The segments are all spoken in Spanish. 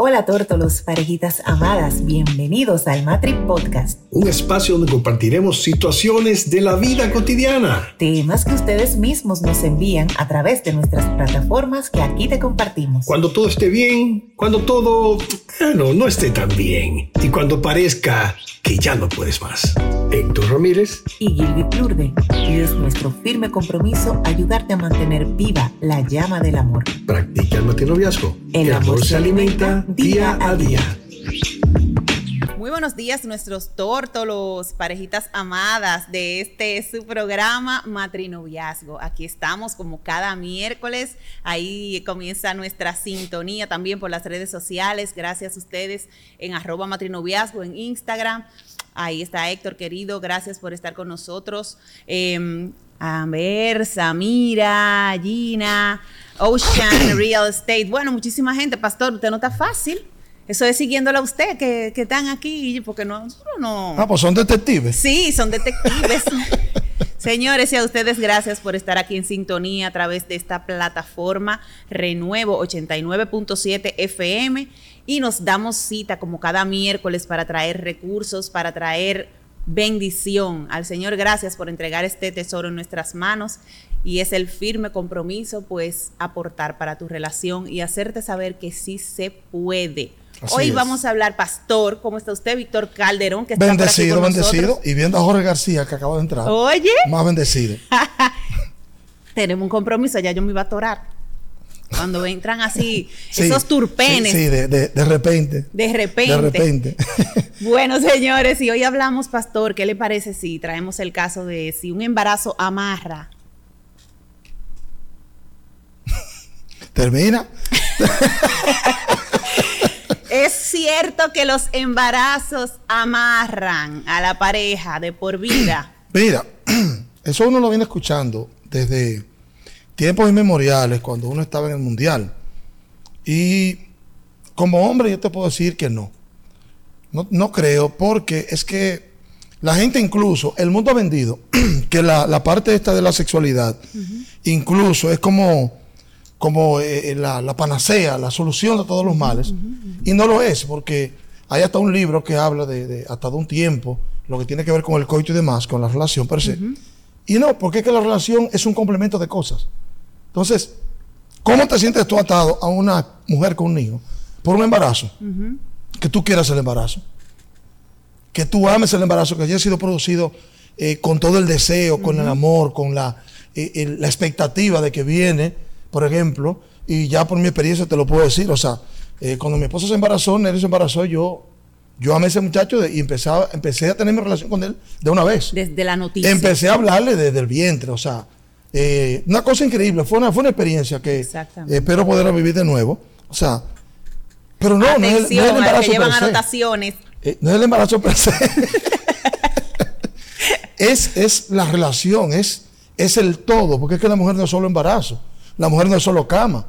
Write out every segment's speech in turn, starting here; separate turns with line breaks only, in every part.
Hola tórtolos, parejitas amadas, bienvenidos al Matri Podcast.
Un espacio donde compartiremos situaciones de la vida cotidiana.
Temas que ustedes mismos nos envían a través de nuestras plataformas que aquí te compartimos.
Cuando todo esté bien, cuando todo, bueno, no esté tan bien. Y cuando parezca que ya no puedes más. Héctor Ramírez
y Gilby Plurde. Y es nuestro firme compromiso ayudarte a mantener viva la llama del amor.
Practica el matinoviazgo.
El, amor, se alimenta día a día.
Muy buenos días, nuestros tórtolos, parejitas amadas de este su programa Matrinoviazgo. Aquí estamos como cada miércoles. Ahí comienza nuestra sintonía también por las redes sociales. Gracias a ustedes en arroba matrinoviazgo en Instagram. Ahí está Héctor, querido. Gracias por estar con nosotros. Eh, Amber, Samira, Gina, Ocean Real Estate. Bueno, muchísima gente. Pastor, usted no está fácil. Eso es siguiéndola a usted, que, que están aquí, porque no, no.
Ah, pues son detectives.
Sí, son detectives. Señores, y a ustedes gracias por estar aquí en sintonía a través de esta plataforma Renuevo 89.7 FM y nos damos cita como cada miércoles para traer recursos, para traer bendición. Al Señor, gracias por entregar este tesoro en nuestras manos y es el firme compromiso, pues, aportar para tu relación y hacerte saber que sí se puede.
Así
Hoy
es.
vamos a hablar, Pastor, ¿cómo está usted? Víctor Calderón, que está por aquí
Bendecido,
con
bendecido.
nosotros.
Y viendo a Jorge García que acaba de entrar.
Oye,
Más bendecido.
tenemos un compromiso, ya yo me iba a atorar. Cuando entran así,
Sí,
esos turpenes.
Sí, sí, de, de- de repente.
De repente.
De repente.
Bueno, señores, y hoy hablamos, pastor, ¿qué le parece si traemos el caso de si un embarazo amarra?
Termina.
Es cierto que los embarazos amarran a la pareja de por vida.
Mira, eso uno lo viene escuchando desde tiempos inmemoriales, cuando uno estaba en el mundial. Y como hombre, yo te puedo decir que no. No, no creo, porque es que la gente incluso, el mundo ha vendido que la, la parte esta de la sexualidad, incluso es como, como eh, la, la panacea, la solución de todos los males. Y no lo es, porque hay hasta un libro que habla de, de hasta de un tiempo, lo que tiene que ver con el coito y demás, con la relación per se. Y no, porque es que la relación es un complemento de cosas. Entonces, ¿cómo te sientes tú atado a una mujer con un hijo por un embarazo? Que tú quieras el embarazo. Que tú ames el embarazo, que haya sido producido eh, con todo el deseo, con el amor, con la, eh, el- la expectativa de que viene, por ejemplo, y ya por mi experiencia te lo puedo decir, o sea, eh, cuando mi esposa se embarazó, Nelly se embarazó, yo, yo amé a ese muchacho de- y empecé a, empecé a tener mi relación con él de una vez.
Desde la noticia.
Empecé a hablarle desde el vientre, o sea, eh, una cosa increíble, fue una, fue una experiencia que espero poder vivir de nuevo. O sea, pero no, no es, no es el embarazo
que llevan
per se.
anotaciones.
Eh, no es el embarazo per se. es, es la relación, es, es el todo, porque es que la mujer no es solo embarazo, la mujer no es solo cama,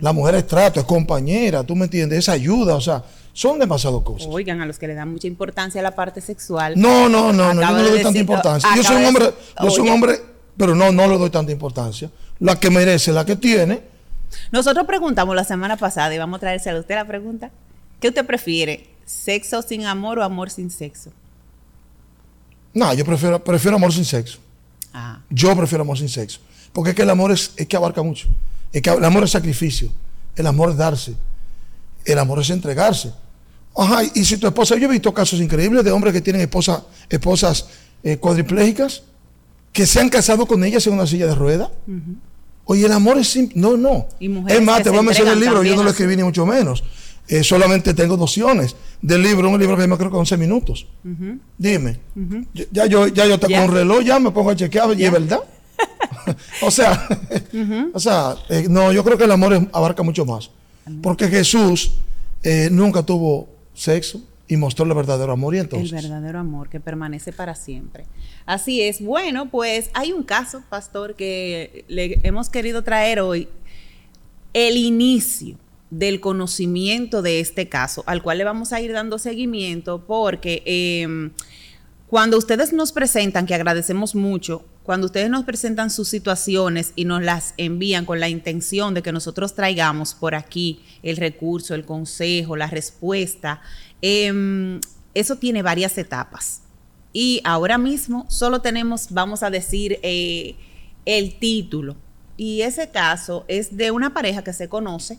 la mujer es trato, es compañera, tú me entiendes, es ayuda, o sea, son demasiadas cosas.
Oigan, a los que le dan mucha importancia a la parte sexual.
No, no, no, no, yo no le doy tanta importancia. Yo soy un hombre, yo soy un hombre, pero no, no le doy tanta importancia. La que merece, la que tiene.
Nosotros preguntamos la semana pasada y vamos a traerse a usted la pregunta. ¿Qué usted prefiere? ¿Sexo sin amor o amor sin sexo?
No, yo prefiero, prefiero amor sin sexo.
Ah,
Yo prefiero amor sin sexo. Porque es que el amor es, es que abarca mucho. Es que el amor es sacrificio. El amor es darse. El amor es entregarse. Ajá, y si tu esposa, yo he visto casos increíbles de hombres que tienen esposa, esposas eh, cuadriplégicas que se han casado con ellas en una silla de ruedas. Oye, el amor es simple. No, no. Es más, te voy a mencionar el libro, yo no lo escribí ni mucho menos. Eh, solamente tengo nociones del libro, un libro que me creo que 11 minutos. Dime, ya- ya yo ya yo un reloj, ya me pongo a chequear, y es verdad. o sea, o sea, eh, no, yo creo que el amor es- abarca mucho más. Porque Jesús eh, nunca tuvo sexo y mostró el verdadero amor y entonces.
el verdadero amor que permanece para siempre. Así es. Bueno, pues hay un caso, pastor, que le hemos querido traer hoy. El inicio del conocimiento de este caso, al cual le vamos a ir dando seguimiento, porque eh, cuando ustedes nos presentan, que agradecemos mucho, cuando ustedes nos presentan sus situaciones y nos las envían con la intención de que nosotros traigamos por aquí el recurso, el consejo, la respuesta, em, eso tiene varias etapas. Y ahora mismo solo tenemos, vamos a decir, eh, el título. Y ese caso es de una pareja que se conoce,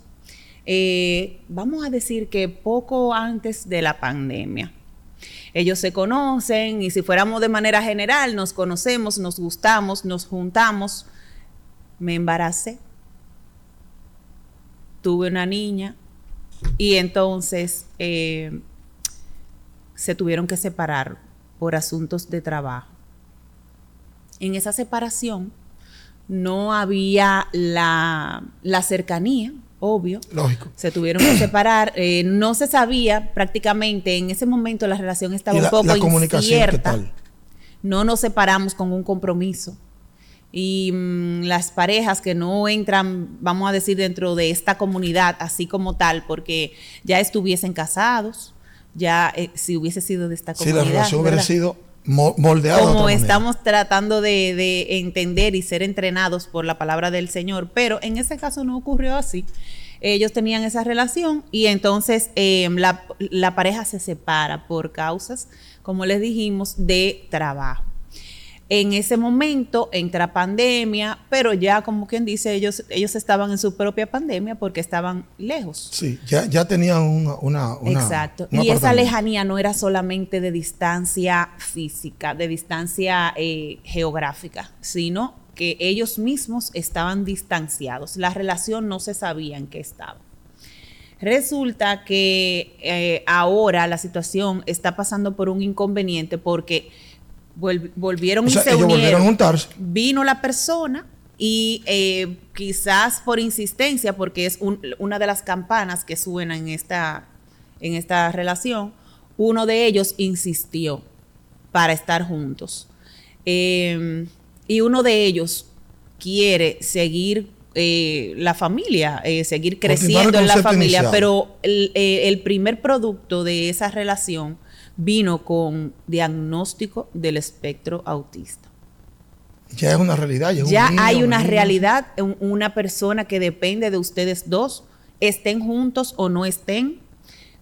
eh, vamos a decir que poco antes de la pandemia. Ellos se conocen y si fuéramos de manera general, nos conocemos, nos gustamos, nos juntamos. Me embaracé. Tuve una niña y entonces eh, se tuvieron que separar por asuntos de trabajo. En esa separación no había la, la cercanía, obvio.
Lógico.
Se tuvieron que separar. Eh, no se sabía prácticamente, en ese momento la relación estaba un poco incierta. No nos separamos con un compromiso. Y mm, las parejas que no entran, vamos a decir, dentro de esta comunidad, así como tal, porque ya estuviesen casados, ya eh, si hubiese sido de esta comunidad.
Si la relación hubiera sido
Como estamos tratando de, de, entender y ser entrenados por la palabra del Señor, pero en ese caso no ocurrió así. Ellos tenían esa relación y entonces em, la, la pareja se separa por causas, como les dijimos, de trabajo. En ese momento entra pandemia, pero ya como quien dice, ellos, ellos estaban en su propia pandemia porque estaban lejos.
Sí, ya, ya tenían una... una,
Exacto. y esa lejanía no era solamente de distancia física, de distancia eh, geográfica, sino que ellos mismos estaban distanciados. La relación no se sabía en qué estaba. Resulta que eh, ahora la situación está pasando por un inconveniente porque volvieron y se unieron.
a juntarse.
Vino la persona y eh, quizás por insistencia, porque es una de las campanas que suenan en esta, en esta relación, uno de ellos insistió para estar juntos. Em, y uno de ellos quiere seguir eh, la familia, eh, seguir creciendo en la familia, pero el, primer producto de esa relación vino con diagnóstico del espectro autista.
Ya es una realidad.
Ya, hay una realidad, una persona que depende de ustedes dos, estén juntos o no estén,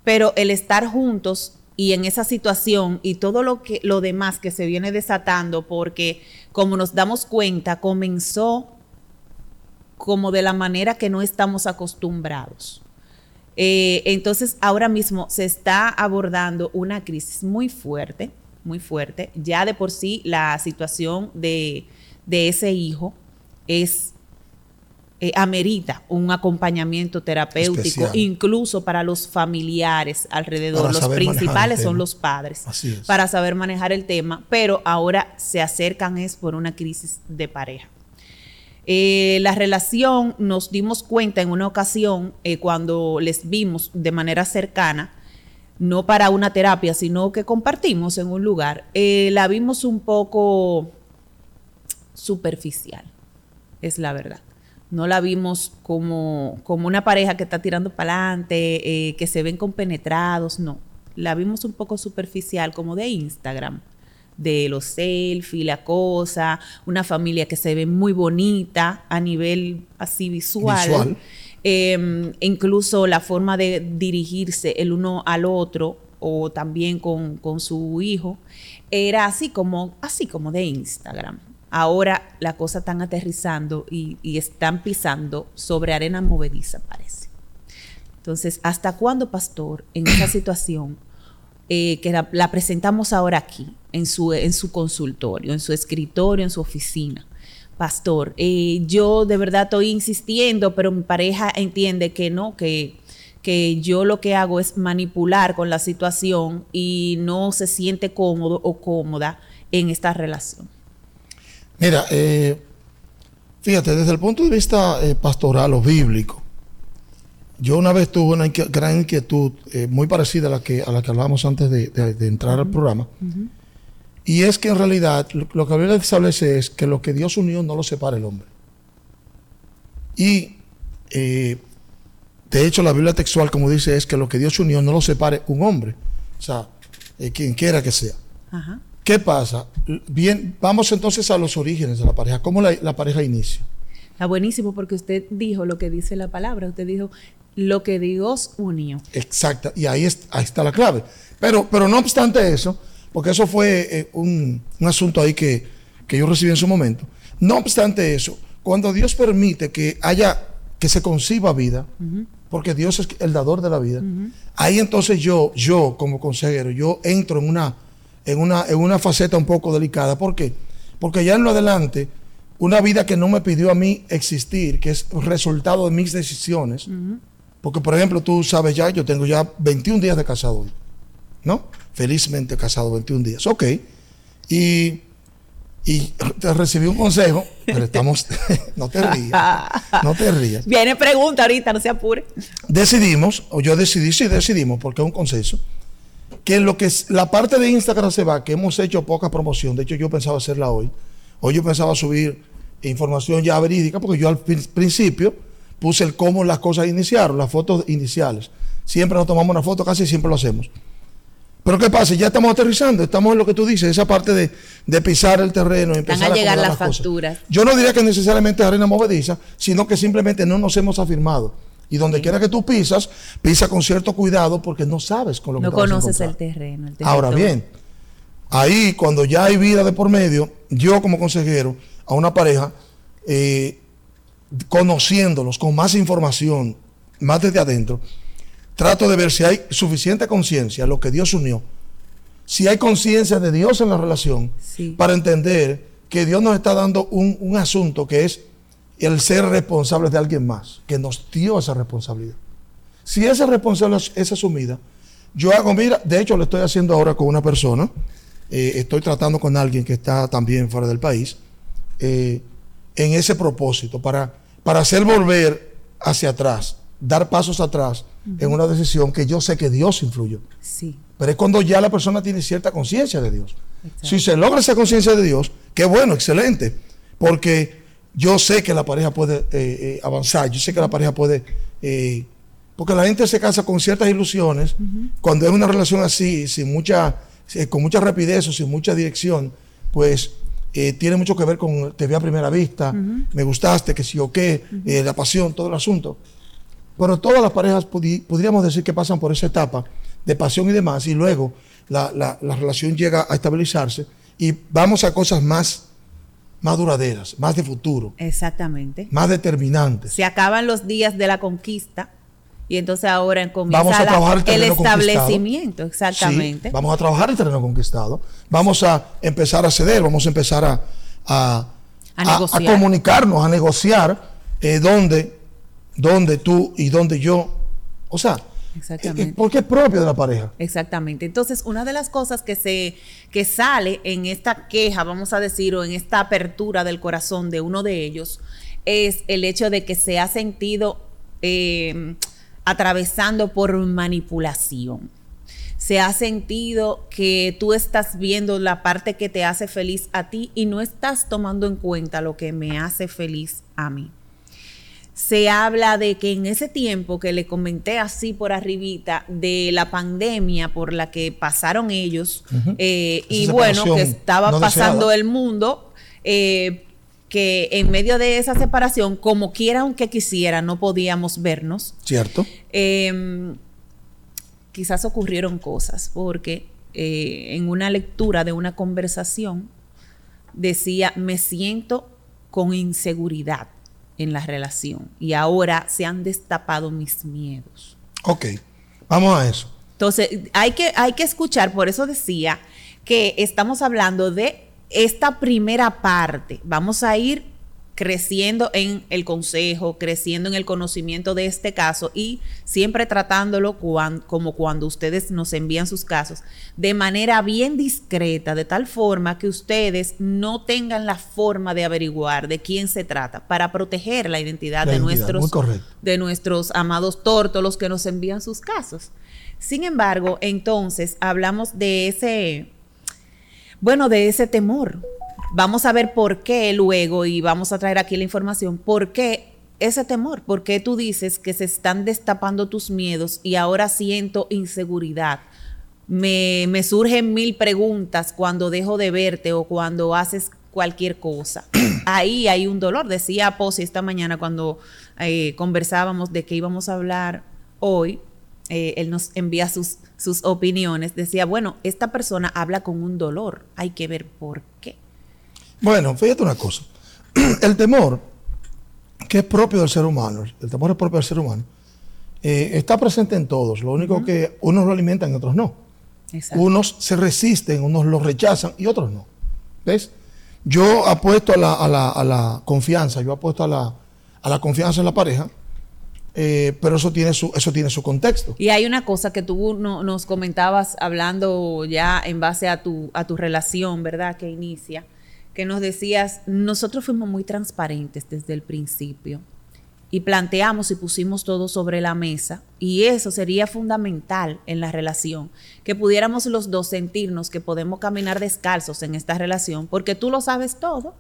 pero el estar juntos y en esa situación y todo lo que lo demás que se viene desatando porque como nos damos cuenta comenzó como de la manera que no estamos acostumbrados. Eh, entonces, ahora mismo se está abordando una crisis muy fuerte, muy fuerte. Ya de por sí la situación de, ese hijo es eh, amerita un acompañamiento terapéutico, incluso para los familiares alrededor. los principales son los padres, para saber manejar el tema, pero ahora se acercan es por una crisis de pareja. Eh, la relación nos dimos cuenta en una ocasión eh, cuando les vimos de manera cercana, no para una terapia, sino que compartimos en un lugar, eh, la vimos un poco superficial, es la verdad. No la vimos como, como una pareja que está tirando para adelante, que se ven compenetrados, no. La vimos un poco superficial, como de Instagram de los selfies, la cosa, una familia que se ve muy bonita a nivel así visual. Em, incluso la forma de dirigirse el uno al otro o también con, su hijo, era así como, así como de Instagram. Ahora la cosa están aterrizando y, están pisando sobre arena movediza, parece. Entonces, ¿hasta cuándo, pastor, en esa situación eh, que la, presentamos ahora aquí, en su, en su consultorio, en su escritorio, en su oficina. Pastor, eh, yo de verdad estoy insistiendo, pero mi pareja entiende que no, que, que yo lo que hago es manipular con la situación y no se siente cómodo o cómoda en esta relación.
Mira, eh, fíjate, desde el punto de vista eh, pastoral o bíblico, yo una vez tuve una gran inquietud muy parecida a la que, a la que hablábamos antes de, entrar al programa. Y es que en realidad lo, que la Biblia establece es que lo que Dios unió no lo separa el hombre. Y eh, de hecho la Biblia textual, como dice, es que lo que Dios unió no lo separe un hombre. O sea, eh, quien quiera que sea. ¿Qué ¿Qué pasa? Bien, vamos entonces a los orígenes de la pareja. ¿Cómo la, la pareja inicia?
Está buenísimo porque usted dijo lo que dice la palabra. Usted dijo lo que Dios unió.
Exacto. Y ahí, es- ahí está la clave. Pero, pero no obstante eso, porque eso fue eh, un, un asunto ahí que, que yo recibí en su momento. No obstante eso, cuando Dios permite que haya, que se conciba vida, porque Dios es el dador de la vida, ahí entonces yo, yo como consejero, yo entro en una, en una, en una faceta un poco delicada. ¿Por qué? Porque ya en lo adelante, una vida que no me pidió a mí existir, que es resultado de mis decisiones, porque por ejemplo tú sabes ya, yo tengo ya 21 días de casado hoy, ¿no? Felizmente casado 21 días, ok. Y, y te recibí un consejo, pero estamos, no te rías, no te rías.
Viene pregunta ahorita, no se apure.
Decidimos, o yo decidí, sí decidimos, porque es un consenso, que lo que es la parte de Instagram se va, que hemos hecho poca promoción, de hecho yo pensaba hacerla hoy, hoy yo pensaba subir información ya verídica, porque yo al prin- principio puse el cómo las cosas iniciaron, las fotos iniciales. Siempre nos tomamos una foto, casi siempre lo hacemos. Pero ¿qué pasa? Ya estamos aterrizando, estamos en lo que tú dices, esa parte de, de pisar el terreno y empezar
a llegar las
cosas.
facturas.
Yo no diría que necesariamente es arena movediza, sino que simplemente no nos hemos afirmado. Y donde quiera que tú pisas, pisa con cierto cuidado porque no sabes con lo que
No
vas a
conoces el terreno. el
Ahora bien, ahí cuando ya hay vida de por medio, yo como consejero a una pareja, eh, conociéndolos con más información, más desde adentro, trato de ver si hay suficiente conciencia, lo que Dios unió, si hay conciencia de Dios en la relación,
Sí.
para entender que Dios nos está dando un, un asunto que es el ser responsables de alguien más, que nos dio esa responsabilidad. Si esa responsabilidad es asumida, yo hago, mira, de hecho lo estoy haciendo ahora con una persona, eh, estoy tratando con alguien que está también fuera del país, eh, en ese propósito, para, para hacer volver hacia atrás, dar pasos atrás en una decisión que yo sé que Dios influyó.
Sí.
Pero es cuando ya la persona tiene cierta conciencia de Dios.
Exacto.
Si se logra esa conciencia de Dios, qué bueno, excelente. Porque yo sé que la pareja puede eh, eh, avanzar, yo sé que la pareja puede... eh, porque la gente se casa con ciertas ilusiones, cuando es una relación así, sin mucha, con mucha rapidez o sin mucha dirección, pues eh, tiene mucho que ver con te vi a primera vista, me gustaste, que sí o qué, eh, la pasión, todo el asunto. Pero todas las parejas podríamos decir que pasan por esa etapa de pasión y demás, y luego la, la- la relación llega a estabilizarse y vamos a cosas más, más duraderas, más de futuro,
Exactamente.
más determinantes.
Se acaban los días de la conquista y entonces ahora comienza
el
establecimiento. Exactamente.
Sí, vamos a trabajar el terreno conquistado, vamos a empezar a ceder, vamos a empezar a, a,
A
comunicarnos, a negociar eh, dónde, dónde tú y dónde yo. O sea,
Exactamente.
eh, porque es propio de la pareja.
Exactamente. Entonces, una de las cosas que se que sale en esta queja, vamos a decir, o en esta apertura del corazón de uno de ellos, es el hecho de que se ha sentido eh, atravesando por manipulación. Se ha sentido que tú estás viendo la parte que te hace feliz a ti y no estás tomando en cuenta lo que me hace feliz a mí. Se habla de que en ese tiempo que le comenté así por arribita de la pandemia por la que pasaron ellos eh, y bueno que estaba
no
pasando el mundo eh, que en medio de esa separación como quiera aunque quisiera no podíamos vernos
¿Cierto?
eh, quizás ocurrieron cosas, porque eh, en una lectura de una conversación decía, me siento con inseguridad en la relación y ahora se han destapado mis miedos.
Ok, vamos a eso.
Entonces, hay que, hay que escuchar, por eso decía que estamos hablando de esta primera parte. Vamos a ir creciendo en el consejo, creciendo en el conocimiento de este caso y siempre tratándolo cuan- como cuando ustedes nos envían sus casos, de manera bien discreta, de tal forma que ustedes no tengan la forma de averiguar de quién se trata, para proteger la identidad
La
de
identidad,
nuestros de nuestros amados tórtolos que nos envían sus casos. Sin embargo, entonces hablamos de ese, bueno, de ese temor. Vamos a ver por qué luego y vamos a traer aquí la información, por qué ese temor, por qué tú dices que se están destapando tus miedos y ahora siento inseguridad. me, me surgen mil preguntas cuando dejo de verte o cuando haces cualquier cosa. Ahí hay un dolor. Decía Posi esta mañana cuando eh, conversábamos de que íbamos a hablar hoy, eh, él nos envía sus, sus opiniones, decía, bueno, esta persona habla con un dolor, hay que ver por qué.
Bueno, fíjate una cosa, el temor que es propio del ser humano, el temor es propio del ser humano, eh, está presente en todos, lo único que unos lo alimentan y otros no.
Exacto.
Unos se resisten, unos lo rechazan y otros no. ¿Ves? Yo apuesto a la, a la, a la confianza, yo apuesto a la, a la confianza en la pareja, eh, pero eso tiene, su, eso tiene su contexto.
Y hay una cosa que tú no- nos comentabas hablando ya en base a tu, a tu relación, ¿verdad? Que inicia, que nos decías, nosotros fuimos muy transparentes desde el principio y planteamos y pusimos todo sobre la mesa y eso sería fundamental en la relación, que pudiéramos los dos sentirnos que podemos caminar descalzos en esta relación, porque tú lo sabes todo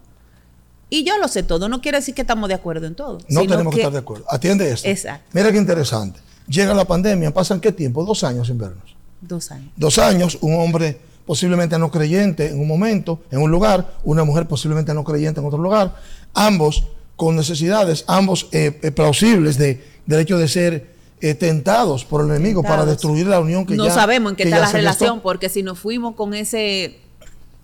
y yo lo sé todo, no quiere decir que estamos de acuerdo en todo.
No tenemos que, estar de acuerdo. Atiende esto.
Exacto.
Mira qué interesante. Llega la pandemia, ¿pasan qué tiempo? Dos años sin vernos.
Dos años.
Dos años, un hombre posiblemente no creyente en un momento, en un lugar, una mujer posiblemente no creyente en otro lugar, ambos con necesidades, ambos eh, eh, plausibles de, del hecho de ser eh, tentados por el enemigo para destruir la unión que
no
ya
sabemos en qué está la relación,
gestó.
porque si nos fuimos con ese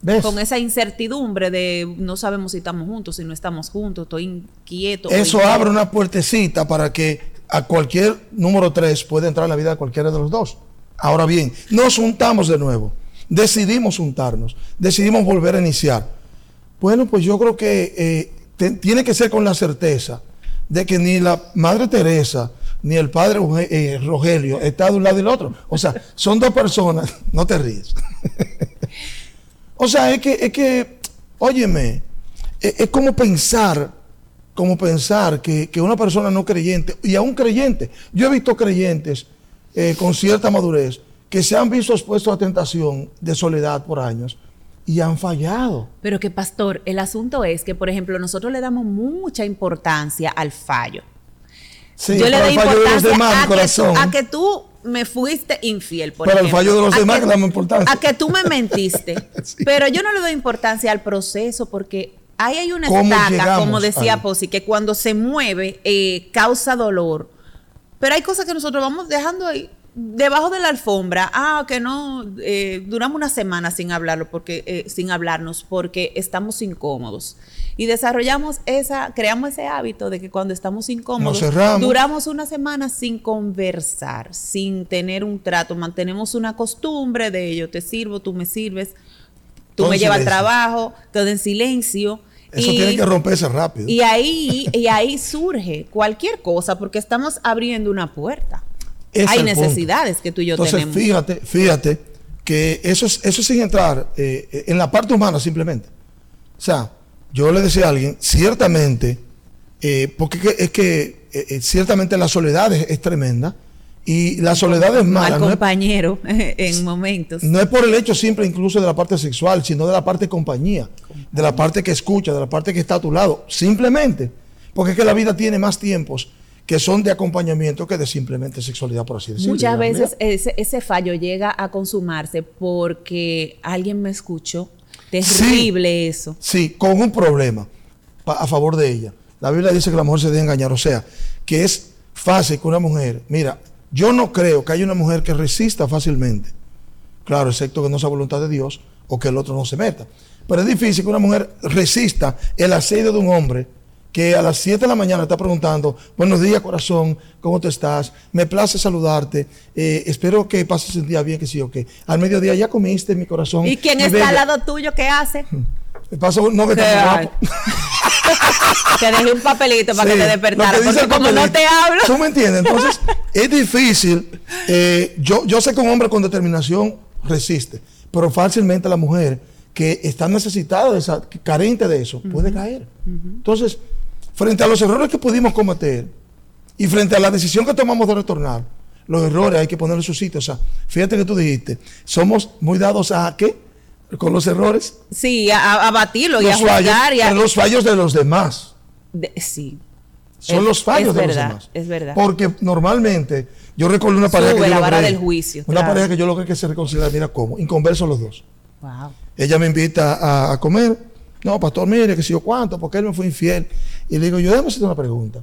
¿Ves?
con esa incertidumbre de no sabemos si estamos juntos, si no estamos juntos, estoy inquieto.
Eso
inquieto.
abre una puertecita para que a cualquier número 3 pueda entrar en la vida de cualquiera de los dos. Ahora bien, nos juntamos de nuevo, decidimos juntarnos, decidimos volver a iniciar. Bueno, pues yo creo que eh, te- tiene que ser con la certeza de que ni la Madre Teresa ni el Padre eh, Rogelio está de un lado y del otro. O sea, son dos personas, no te ríes. o sea, es que, es que, óyeme, es, es como pensar como pensar que, que una persona no creyente, y aún creyente, yo he visto creyentes eh, con cierta madurez que se han visto expuestos a tentación de soledad por años y han fallado.
Pero que pastor, el asunto es que, por ejemplo, nosotros le damos mucha importancia al fallo.
Sí,
Yo le doy importancia a, que a que tú me fuiste infiel, por
Pero el
ejemplo.
fallo de los
A
demás
que-
damos importancia.
A que tú me mentiste.
Sí.
Pero yo no le doy importancia al proceso porque ahí hay una
¿Cómo
estaca,
llegamos
como decía
ahí?
Posi, que cuando se mueve eh, causa dolor. Pero hay cosas que nosotros vamos dejando ahí debajo de la alfombra. Ah, que no, eh, duramos una semana sin hablarlo porque eh, sin hablarnos porque estamos incómodos. Y desarrollamos esa, creamos ese hábito de que cuando estamos incómodos, duramos una semana sin conversar, sin tener un trato, mantenemos una costumbre de yo te sirvo, tú me sirves, tú
Todo
me llevas al trabajo, todo en silencio.
Eso
y-
tiene que romperse rápido.
y ahí, y ahí surge cualquier cosa, porque estamos abriendo una puerta.
Es
Hay
punto.
necesidades que tú y yo
Entonces,
tenemos.
fíjate, fíjate que eso es, eso es sin entrar eh, en la parte humana simplemente. O sea, yo le decía a alguien, ciertamente, eh, porque es que, eh, eh, ciertamente la soledad es, es tremenda y la soledad es
Al
mala. No es,
compañero en momentos.
no es por el hecho simple incluso de la parte sexual, sino de la parte de compañía, de la parte que escucha, de la parte que está a tu lado. Simplemente, porque es que la vida tiene más tiempos que son de acompañamiento que de simplemente sexualidad, por así decirlo.
Muchas veces ese, ese fallo llega a consumarse porque alguien me escuchó. Terrible eso.
Sí, con un problema a favor de ella. La Biblia dice que la mujer se debe engañar, o sea, que es fácil que una mujer, mira, yo no creo que haya una mujer que resista fácilmente, claro, excepto que no sea voluntad de Dios o que el otro no se meta, pero es difícil que una mujer resista el asedio de un hombre que a las 7 de la mañana está preguntando, buenos días corazón, ¿cómo te estás? Me place saludarte, eh, espero que pases el día bien, que sí o que al mediodía ya comiste mi corazón.
¿Y quién está
bella?".
al lado tuyo? ¿Qué hace?
Me pasa un- no que
¿Qué
está muy
hay?
guapo.
Te dejé un papelito para
Sí,
que te
lo
despertara.
que dice
Porque
el
como no te hablo.
¿Tú me entiendes? Entonces, es difícil. eh, yo, yo sé que un hombre con determinación resiste, pero fácilmente la mujer que está necesitada de esa, carente de eso, puede caer. Entonces, frente a los errores que pudimos cometer y frente a la decisión que tomamos de retornar, los errores hay que ponerlos en su sitio. O sea, fíjate que tú dijiste, somos muy dados a qué? Con los errores,
Sí, a, a batirlo y a
los fallos,
juzgar y a,
los fallos de los demás.
de- sí.
son
Es-
los fallos de los demás.
es verdad.
Porque normalmente, yo recuerdo una pareja
Sube
que yo
la vara
logré-
del juicio,
Una
claro.
pareja que yo logré que se reconciliara, mira cómo, inconversos los dos.
Wow.
Ella me invita a, a comer. No, pastor, mire, que si yo cuánto, porque él me fue infiel. Y le digo, yo déjame hacerte una pregunta.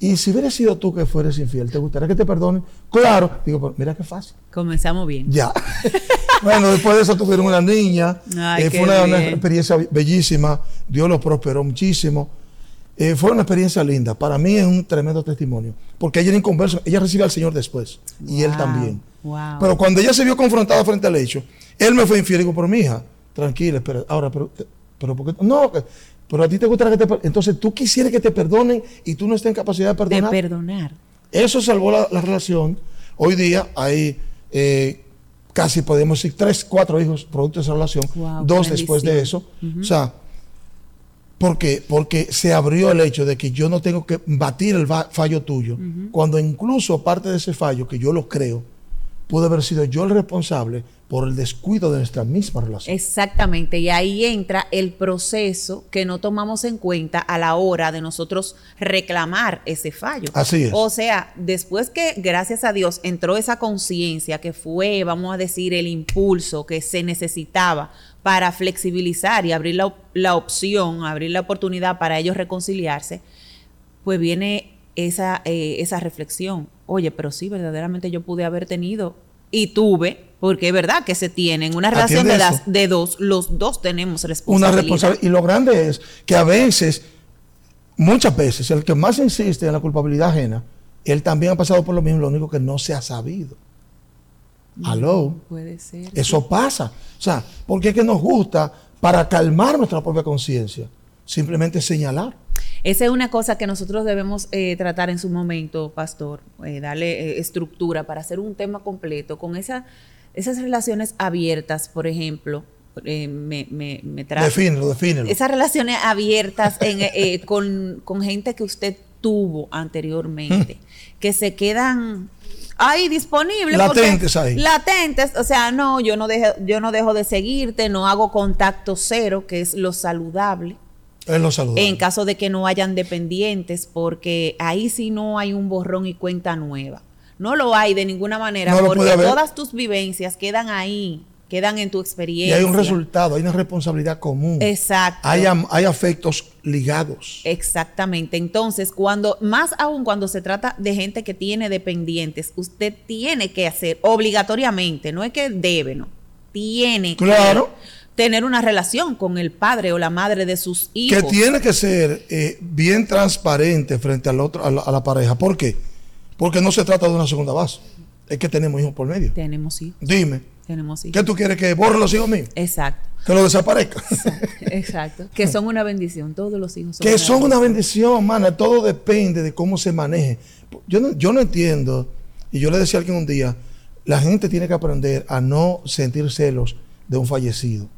Y si hubiera sido tú que fueres infiel, ¿te gustaría que te perdonen? Claro. Digo, pero mira qué fácil.
Comenzamos bien.
Ya. bueno, después de eso tuvieron una niña.
Ay,
Eh, fue una, experiencia bellísima. Dios los prosperó muchísimo. Eh, fue una experiencia linda. Para mí es un tremendo testimonio. Porque ella era inconverso. Ella recibe al Señor después. Y él también.
wow.
Pero cuando ella se vio confrontada frente al hecho, él me fue infiel. Digo, pero mi hija, tranquila, espera. Ahora, pero, pero ¿por qué? No, pero a ti te gustaría que te Entonces tú quisieras que te perdonen y tú no estás en capacidad de
De
perdonar.
perdonar.
Eso salvó la, la relación. Hoy día hay eh, casi, podemos decir, tres, cuatro hijos producto de esa relación.
Wow,
dos después de eso. O sea, ¿por qué? Porque se abrió el hecho de que yo no tengo que batir el fallo tuyo. Cuando incluso parte de ese fallo, que yo lo creo, pude haber sido yo el responsable por el descuido de nuestra misma relación.
Exactamente, y ahí entra el proceso que no tomamos en cuenta a la hora de nosotros reclamar ese fallo.
Así es.
O sea, después que, gracias a Dios, entró esa conciencia que fue, vamos a decir, el impulso que se necesitaba para flexibilizar y abrir la, la opción, abrir la oportunidad para ellos reconciliarse, pues viene esa, eh, esa reflexión. Oye, pero sí, verdaderamente yo pude haber tenido y tuve, porque es verdad que se tiene en una relación de, das- dos, los dos tenemos
una
responsabilidad.
responsabilidad. Y lo grande es que a veces, muchas veces, el que más insiste en la culpabilidad ajena, él también ha pasado por lo mismo, lo único que no se ha sabido. Aló.
Puede ser.
Eso pasa. O sea, porque es que nos gusta, para calmar nuestra propia conciencia, simplemente señalar.
Esa es una cosa que nosotros debemos eh, tratar en su momento, pastor, eh, darle eh, estructura para hacer un tema completo con esa, esas relaciones abiertas, por ejemplo. eh, me, me, me tra-
Defínelo, defínelo.
Esas relaciones abiertas en, con, con gente que usted tuvo anteriormente,
Mm.
que se quedan ahí disponibles.
Latentes
porque-
ahí.
Latentes, o sea, no, yo no, dejo, yo no dejo de seguirte, no hago contacto cero, que es lo saludable.
Lo.
En caso de que no hayan dependientes, porque ahí sí no hay un borrón y cuenta nueva. No lo hay de ninguna manera,
No
porque todas tus vivencias quedan ahí, quedan en tu
y
experiencia.
hay un resultado, hay una responsabilidad común.
Exacto.
Hay, afectos ligados.
Exactamente. Entonces, cuando, más aún cuando se trata de gente que tiene dependientes, usted tiene que hacer obligatoriamente, no es que debe, no. Tiene
Claro.
que tener una relación con el padre o la madre de sus hijos.
que tiene que ser eh, bien transparente frente al otro, a la, a la pareja. ¿Por qué? Porque no se trata de una segunda base. Es que tenemos hijos por medio.
Tenemos hijos.
Dime,
Tenemos hijos.
¿qué tú quieres que borre los hijos míos?
Exacto.
Que los desaparezcan.
Exacto. Que son una bendición. Todos los hijos son
que son una bendición, mana. Todo depende de cómo se maneje. Yo no, yo no entiendo, y yo le decía a alguien un día, la gente tiene que aprender a no sentir celos de un fallecido.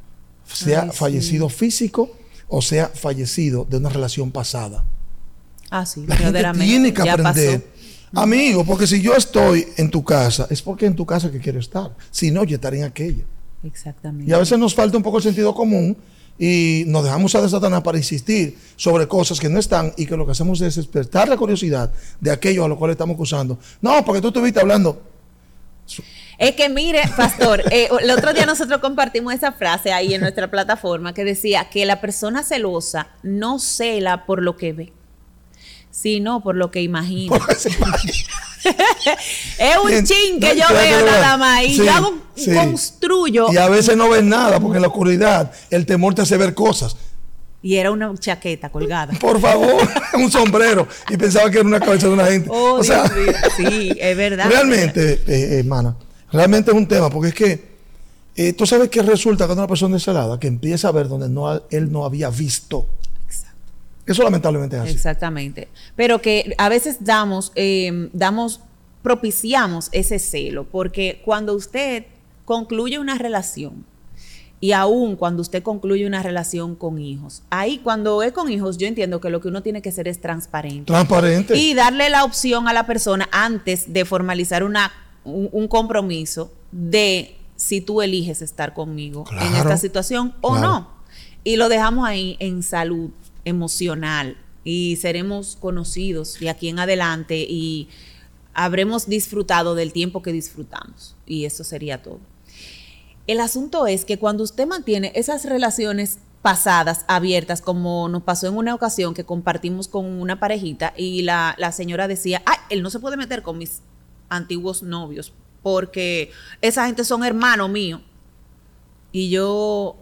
Sea
Ay, sí.
fallecido físico o sea fallecido de una relación pasada.
Ah, sí,
La gente tiene que aprender. Amigo, porque si yo estoy en tu casa, es porque en tu casa que quiero estar. Si no, yo estaré en aquella.
Exactamente.
Y a veces nos falta un poco el sentido común y nos dejamos usar de Satanás para insistir sobre cosas que no están y que lo que hacemos es despertar la curiosidad de aquello a lo cual estamos acusando. No, porque tú estuviste hablando.
Es que mire, pastor, eh, el otro día nosotros compartimos esa frase ahí en nuestra plataforma que decía que la persona celosa no cela por lo que ve, sino por lo que imagina. Es un
Bien,
chin
no,
que yo
que
veo nada más y
Sí,
yo hago,
sí.
construyo.
y a veces no ves nada porque en la oscuridad el temor te hace ver cosas.
Y era una chaqueta colgada.
Por favor, un sombrero. Y pensaba que era una cabeza de una gente.
Oh,
o sea,
Dios mío. Sí, es verdad.
Realmente, eh, eh, hermana, realmente es un tema, porque es que eh, tú sabes que resulta cuando una persona es celada, que empieza a ver donde no, él no había visto.
Exacto.
Eso lamentablemente es así.
Exactamente. Pero que a veces damos, eh, damos, propiciamos ese celo, porque cuando usted concluye una relación, y aún cuando usted concluye una relación con hijos, ahí cuando es con hijos, yo entiendo que lo que uno tiene que ser es transparente.
Transparente.
Y darle la opción a la persona antes de formalizar una, un, un compromiso de si tú eliges estar conmigo en esta situación o
claro.
no. Y lo dejamos ahí en salud emocional, y seremos conocidos de aquí en adelante y habremos disfrutado del tiempo que disfrutamos. Y eso sería todo. El asunto es que cuando usted mantiene esas relaciones pasadas, abiertas, como nos pasó en una ocasión que compartimos con una parejita y la, la señora decía, ay, él no se puede meter con mis antiguos novios porque esa gente son hermanos míos. Y yo,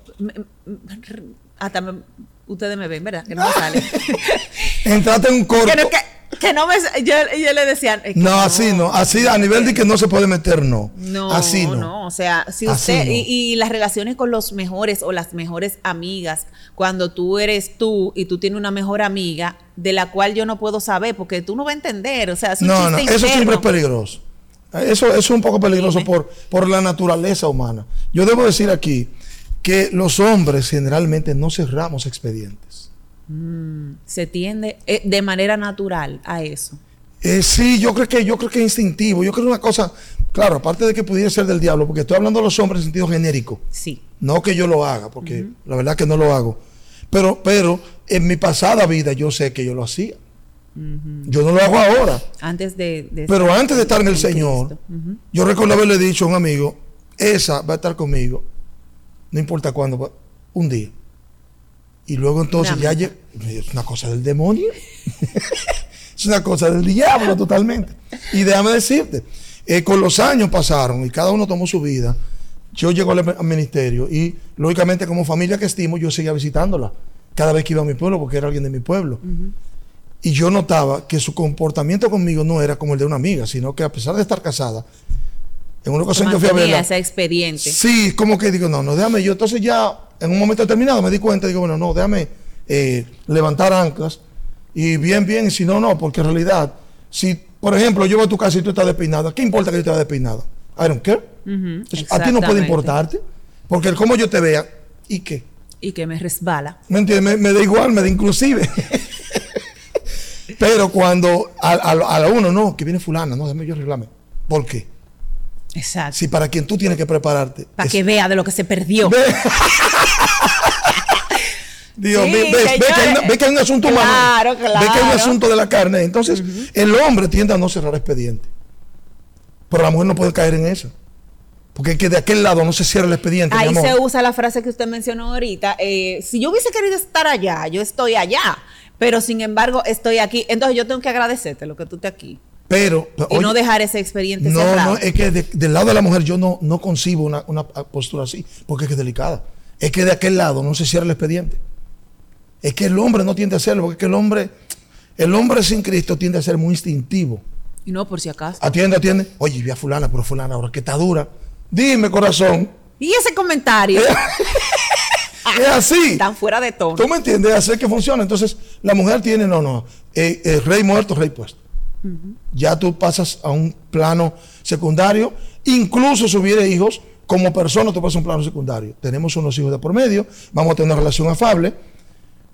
hasta ustedes me ven, ¿verdad? Que no me sale.
Entraste en un corto.
Que no, me. Yo, yo le decía.
no, así no. Así a nivel de que no se puede meter, no.
No,
así no.
no. O sea, si usted. Y, las relaciones con los mejores o las mejores amigas, cuando tú eres tú y tú tienes una mejor amiga, de la cual yo no puedo saber, porque tú no vas a entender. O sea, es
no, no, eso siempre es peligroso. Eso, es un poco peligroso por, por la naturaleza humana. Yo debo decir aquí que los hombres generalmente no cerramos expedientes.
Mm, se tiende eh, de manera natural a eso.
Eh, sí, yo creo que yo creo que es instintivo. Yo creo que una cosa, claro, aparte de que pudiera ser del diablo, porque estoy hablando de los hombres en sentido genérico.
Sí.
No que yo lo haga, porque la verdad que no lo hago. Pero, pero en mi pasada vida yo sé que yo lo hacía. Yo no lo hago ahora.
Antes de,
pero antes de estar en el Señor, yo recuerdo haberle dicho a un amigo, esa va a estar conmigo, no importa cuándo, un día. Y luego entonces ya es una cosa del demonio. es una cosa del diablo totalmente. Y déjame decirte, eh, con los años pasaron y cada uno tomó su vida. Yo llego al, ministerio y lógicamente como familia que estimo yo seguía visitándola cada vez que iba a mi pueblo porque era alguien de mi pueblo. Y yo notaba que su comportamiento conmigo no era como el de una amiga, sino que a pesar de estar casada, en una ocasión yo fui a verla.
ese expediente.
Sí, como que digo, no, no, déjame. Yo entonces ya, en un momento determinado, me di cuenta, digo, bueno, no, déjame eh, levantar anclas. Y bien, bien, si no, no, porque en realidad, si, por ejemplo, yo voy a tu casa y tú estás despeinado, ¿qué importa que yo esté despeinado? I don't care. a ti no puede importarte, porque el cómo yo te vea, ¿y qué?
Y que me resbala.
¿Me entiendes? Me, da igual, me da inclusive. Pero cuando a, a, uno, no, que viene fulana, no, déjame yo arreglarme. ¿Por qué?
Exacto.
Si para quien tú tienes que prepararte.
Para que vea de lo que se perdió.
Dios, ve, que hay, un asunto
claro, Claro.
Ve que hay un asunto de la carne. Entonces, el hombre tiende a no cerrar expediente. Pero la mujer no puede caer en eso. Porque es que de aquel lado no se cierra el expediente.
Ahí se usa la frase que usted mencionó ahorita. Eh, si yo hubiese querido estar allá, yo estoy allá. Pero sin embargo, estoy aquí. Entonces yo tengo que agradecerte lo que tú estés aquí.
Pero.
Y no dejar ese expediente
no, No, es que del lado de la mujer yo no, no concibo una, postura así, porque es que es delicada. Es que de aquel lado no se cierra el expediente. Es que el hombre no tiende a hacerlo, porque es que el hombre, el hombre sin Cristo tiende a ser muy instintivo.
Y no, por si acaso.
Atiende, atiende. Oye, vi a fulana, pero fulana ahora que está dura. Dime, corazón.
¿Y ese comentario?
es así.
Están fuera de tono.
¿Tú me entiendes? Hacer que funcione. Entonces, la mujer tiene, no, no, eh, eh, rey muerto, rey puesto. Ya tú pasas a un plano secundario. Incluso si hubiera hijos, como persona tú pasas a un plano secundario. Tenemos unos hijos de por medio, vamos a tener una relación afable,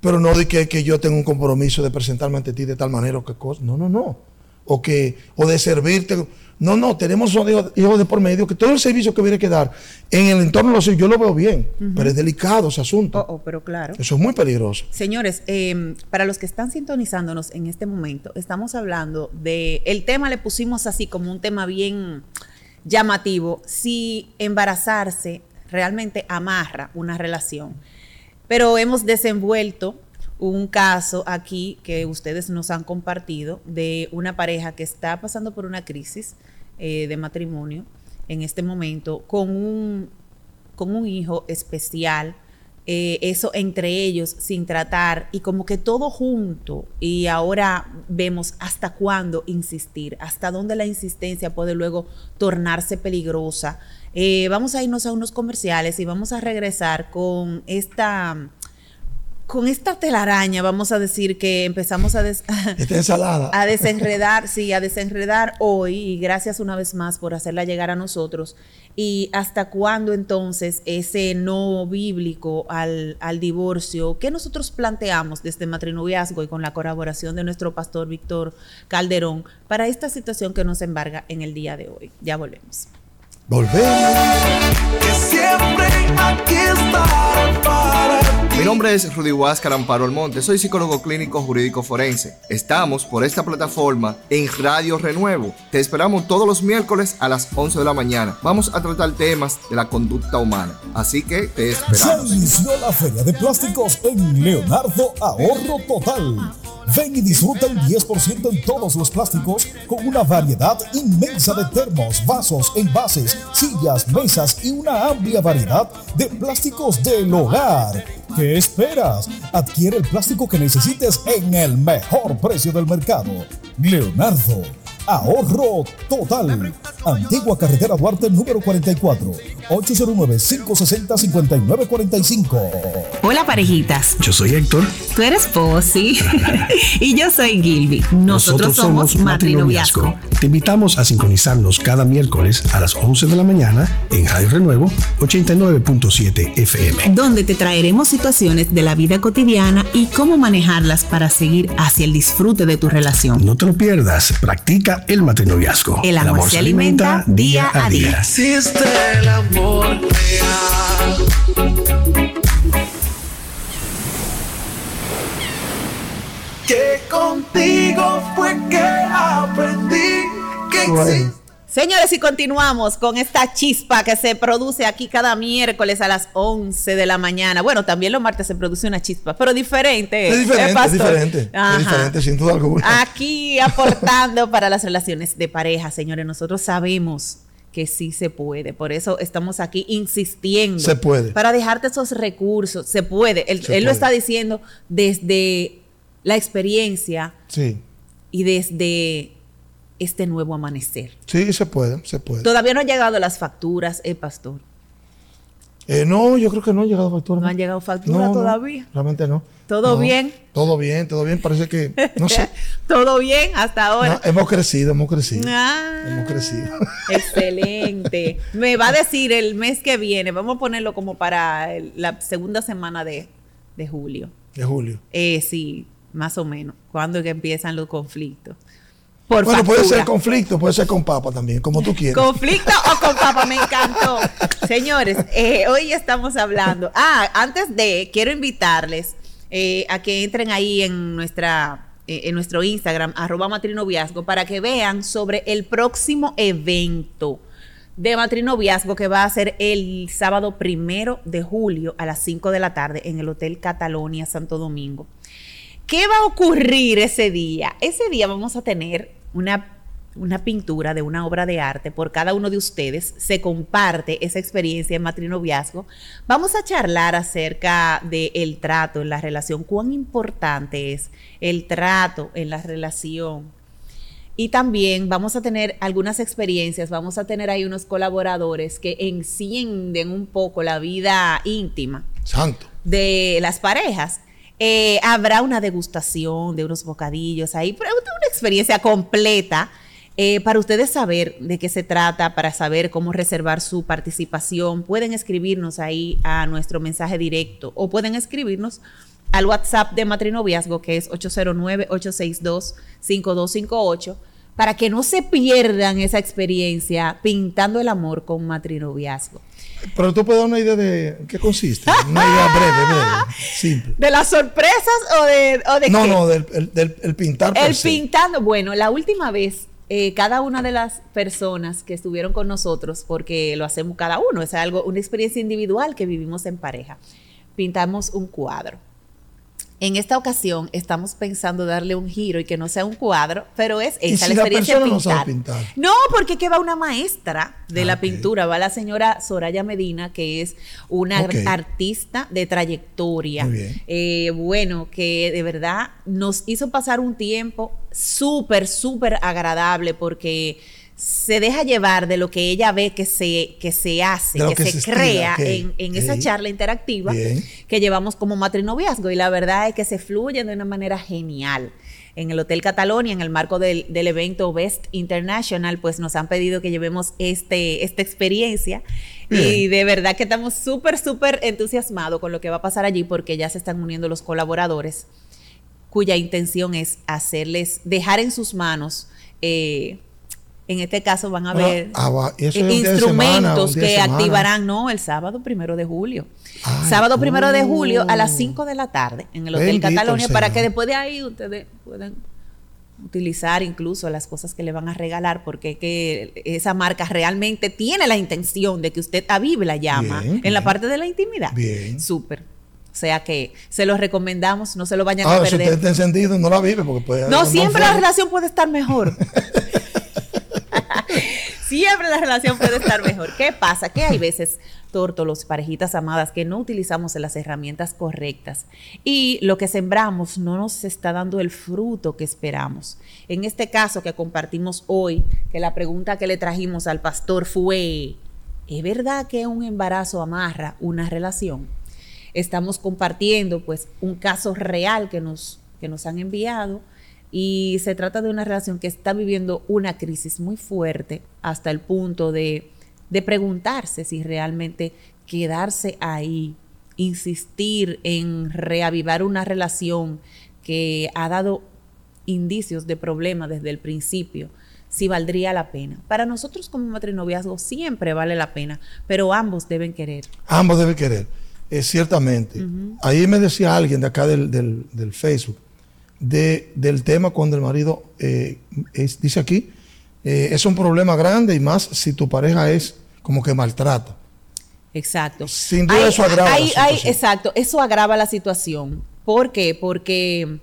pero no de que, que yo tenga un compromiso de presentarme ante ti de tal manera o qué cosa. No, no, no. O, que, o de servirte. No, no, tenemos hijos de por medio que todo el servicio que hubiera que dar en el entorno de los hijos, yo lo veo bien, pero es delicado ese asunto.
Oh, oh, pero claro.
Eso es muy peligroso.
Señores, em, para los que están sintonizándonos en este momento, estamos hablando de, el tema le pusimos así como un tema bien llamativo, si embarazarse realmente amarra una relación. Pero hemos desenvuelto un caso aquí que ustedes nos han compartido de una pareja que está pasando por una crisis eh, de matrimonio en este momento con un, con un hijo especial. Eh, eso entre ellos sin tratar y como que todo junto y ahora vemos hasta cuándo insistir, hasta dónde la insistencia puede luego tornarse peligrosa. Eh, vamos a irnos a unos comerciales y vamos a regresar con esta con esta telaraña, vamos a decir que empezamos a,
ensalada.
a desenredar, sí, a desenredar hoy, y gracias una vez más por hacerla llegar a nosotros. Y hasta cuándo entonces ese no bíblico al, al divorcio que nosotros planteamos desde Matrinoviazgo y con la colaboración de nuestro pastor Víctor Calderón para esta situación que nos embarga en el día de hoy. Ya volvemos.
Volvemos.
siempre aquí estaré para ti.
Mi nombre es Rudy Huáscar Amparo Almonte, soy psicólogo clínico jurídico forense. Estamos por esta plataforma en Radio Renuevo. Te esperamos todos los miércoles a las 11 de la mañana. Vamos a tratar temas de la conducta humana. Así que te
Se
esperamos.
inició la Feria de Plásticos en Leonardo Ahorro Total. Ven y disfruta el 10% en todos los plásticos con una variedad inmensa de termos, vasos, envases, sillas, mesas y una amplia variedad de plásticos del hogar. ¿Qué esperas? Adquiere el plástico que necesites en el mejor precio del mercado. Leonardo. Ahorro total. Antigua carretera Duarte número 44. 809-560-5945.
Hola parejitas,
Yo soy Héctor.
tú eres Posy y yo soy Gilby. Nosotros, somos Matrinoviazgo.
Te invitamos a sincronizarnos cada miércoles a las 11 de la mañana en Radio Renuevo 89.7 FM.
donde te traeremos situaciones de la vida cotidiana y cómo manejarlas para seguir hacia el disfrute de tu relación.
No te lo pierdas, practica el matrinoviazgo.
El amor se alimenta día a día.
Existe el amor real. Que contigo fue que aprendí que existe.
Señores, y continuamos con esta chispa que se produce aquí cada miércoles a las 11 de la mañana. Bueno, también los martes se produce una chispa, pero diferente.
Es diferente,
¿eh,
es diferente.
Ajá.
Es diferente, sin duda alguna.
Aquí aportando para las relaciones de pareja, señores. Nosotros sabemos que sí se puede. Por eso estamos aquí insistiendo.
Se puede.
Para dejarte esos recursos. Se puede. Él,
Se
él lo está diciendo desde la experiencia
Sí,
y desde este nuevo amanecer.
sí, se puede, se puede.
Todavía no han llegado las facturas, eh, pastor.
Eh, no, yo creo que no ha llegado factura.
No han llegado factura todavía.
realmente no.
¿Todo
No,
bien?
Todo bien, todo bien. Parece que, no sé.
Todo bien hasta ahora.
Hemos crecido, hemos crecido.
Ah,
Hemos crecido.
Excelente. Me va a decir el mes que viene, vamos a ponerlo como para el- la segunda semana de, de julio.
De julio.
Eh, sí, más o menos. Cuando es que empiezan los conflictos. Por
bueno, puede ser conflicto, puede ser con papa también, como tú quieras.
¿Conflicto o con papa? Me encantó. Señores, eh, hoy estamos hablando. Ah, antes de, quiero invitarles eh, a que entren ahí en nuestra. eh, En nuestro Instagram, arroba matrinoviazgo, para que vean sobre el próximo evento de matrinoviazgo que va a ser el sábado primero de julio a las 5 de la tarde en el Hotel Catalonia Santo Domingo. ¿Qué va a ocurrir ese día? Ese día vamos a tener una, una pintura de una obra de arte por cada uno de ustedes. Se comparte esa experiencia en matrinoviazgo. Vamos a charlar acerca del trato en la relación, cuán importante es el trato en la relación. Y también vamos a tener algunas experiencias, vamos a tener ahí unos colaboradores que encienden un poco la vida íntima
Santo.
de las parejas. Eh, habrá una degustación de unos bocadillos ahí, pero una experiencia completa eh, para ustedes saber de qué se trata, para saber cómo reservar su participación. Pueden escribirnos ahí a nuestro mensaje directo o pueden escribirnos al WhatsApp de Matrinoviazgo que es 809-862-5258 para que no se pierdan esa experiencia pintando el amor con Matrinoviazgo.
Pero tú puedes dar una idea de qué consiste. Una idea breve, breve, simple.
¿De las sorpresas o de, o de
No,
qué?
no, del, el, del- el pintar.
El pintando, bueno, la última vez, eh, cada una de las personas que estuvieron con nosotros, porque lo hacemos cada uno, es algo, una experiencia individual que vivimos en pareja, pintamos un cuadro. En esta ocasión estamos pensando darle un giro y que no sea un cuadro, pero es
¿Y
esa
si
la
la
experiencia de
persona no sabe
pintar.
pintar?
No, porque que va una maestra de
Ah,
la
ok.
pintura, va la señora Soraya Medina, que es una artista de trayectoria.
Muy bien.
Eh, bueno, que de verdad nos hizo pasar un tiempo súper, súper agradable porque se deja llevar de lo que ella ve que se, que se hace, que,
que
se, crea en, en esa charla interactiva
Bien.
que llevamos como matrinoviazgo. Y la verdad es que se fluyen de una manera genial. En el Hotel Catalonia, en el marco del, del evento Best International, pues nos han pedido que llevemos este, esta experiencia. Y de verdad que estamos súper, súper entusiasmados con lo que va a pasar allí porque ya se están uniendo los colaboradores cuya intención es hacerles, dejar en sus manos eh, En este caso van a
Bueno,
haber
ah, semana,
instrumentos que activarán, no, el sábado primero de julio.
Ay,
sábado primero de julio a las
oh.
5 de la tarde en el Hotel Catalonia para que después de ahí ustedes puedan utilizar incluso las cosas que le van a regalar porque es que esa marca realmente tiene la intención de que usted avive la llama
Bien,
en la parte de la intimidad.
Bien.
Súper. O sea que se los recomendamos, no se lo vayan a
Ahora, si
perder.
usted está encendido, no la vive porque puede
No, siempre la relación puede estar mejor. siempre la relación puede estar mejor. ¿Qué pasa? Que hay veces, tórtolos, parejitas amadas, que no utilizamos las herramientas correctas y lo que sembramos no nos está dando el fruto que esperamos. En este caso que compartimos hoy, que la pregunta que le trajimos al pastor fue, ¿es verdad que un embarazo amarra una relación? estamos compartiendo pues un caso real que nos, que nos han enviado y se trata de una relación que está viviendo una crisis muy fuerte hasta el punto de, de preguntarse si realmente quedarse ahí, insistir en reavivar una relación que ha dado indicios de problema desde el principio, si valdría la pena. Para nosotros como matrinoviazgo siempre vale la pena, pero ambos deben querer.
Ambos deben querer, eh, ciertamente. Ahí me decía alguien de acá del, del- del Facebook de, del tema cuando el marido eh, es- dice aquí, eh, es un problema grande y más si tu pareja es como que maltrata.
Exacto.
Sin duda eso agrava la
hay- exacto, eso agrava la situación. ¿Por qué? Porque